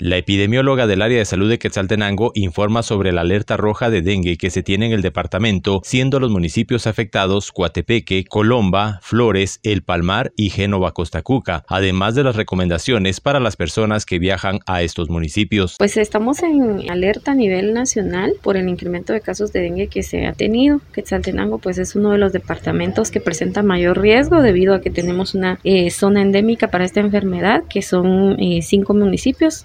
La epidemióloga del área de salud de Quetzaltenango informa sobre la alerta roja de dengue que se tiene en el departamento, siendo los municipios afectados Coatepeque, Colomba, Flores, El Palmar y Génova Costacuca, además de las recomendaciones para las personas que viajan a estos municipios. Pues estamos en alerta a nivel nacional por el incremento de casos de dengue que se ha tenido. Quetzaltenango pues es uno de los departamentos que presenta mayor riesgo debido a que tenemos una eh, zona endémica para esta enfermedad que son eh, cinco municipios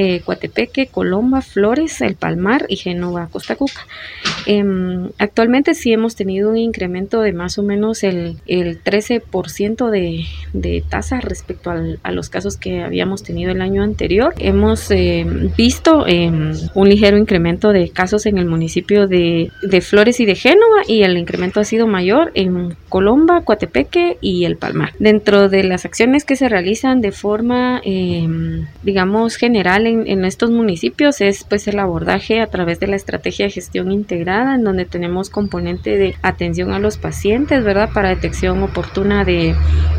eh, Coatepeque, Colomba, Flores, El Palmar y Génova, Costa Cuca. Em, actualmente sí hemos tenido un incremento de más o menos el, el 13% de, de tasa respecto a los casos que habíamos tenido el año anterior. Hemos eh, visto eh, un ligero incremento de casos en el municipio de, de, Flores y de Génova y el incremento ha sido mayor en Colomba, Coatepeque y El Palmar. Dentro de las acciones que se realizan de forma, em, digamos, general en, estos municipios es pues el abordaje a través de la estrategia de gestión integrada en donde tenemos componente de atención a los pacientes, ¿verdad? Para detección oportuna de,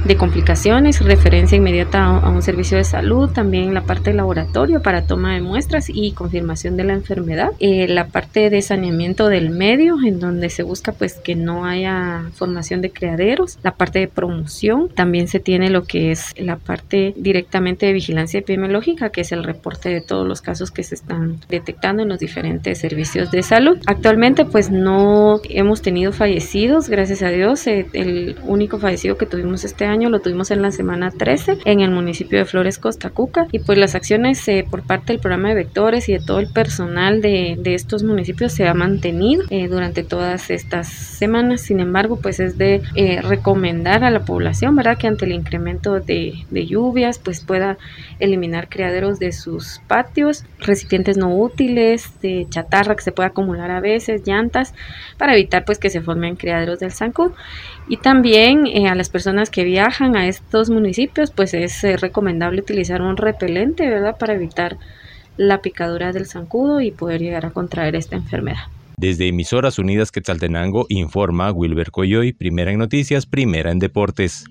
de complicaciones, referencia inmediata a, un servicio de salud, también la parte de laboratorio para toma de muestras y confirmación de la enfermedad, eh, la parte de saneamiento del medio en donde se busca pues que no haya formación de criaderos, la parte de promoción, también se tiene lo que es la parte directamente de vigilancia epidemiológica que es el reporte de todos los casos que se están detectando en los diferentes servicios de salud. Actualmente pues no hemos tenido fallecidos, gracias a Dios. Eh, el único fallecido que tuvimos este año lo tuvimos en la semana 13 en el municipio de Flores Costa Cuca y pues las acciones eh, por parte del programa de vectores y de todo el personal de, de estos municipios se ha mantenido eh, durante todas estas semanas. Sin embargo pues es de recomendar a la población, ¿verdad? Que ante el incremento de, de lluvias pues pueda eliminar criaderos de sus patios, recipientes no útiles, de chatarra que se puede acumular a veces, llantas, para evitar pues que se formen criaderos del zancudo. Y también eh, a las personas que viajan a estos municipios, pues es eh, recomendable utilizar un repelente, ¿verdad? Para evitar la picadura del zancudo y poder llegar a contraer esta enfermedad. Desde Emisoras Unidas Quetzaltenango informa Wilber Coyoy, primera en noticias, primera en deportes.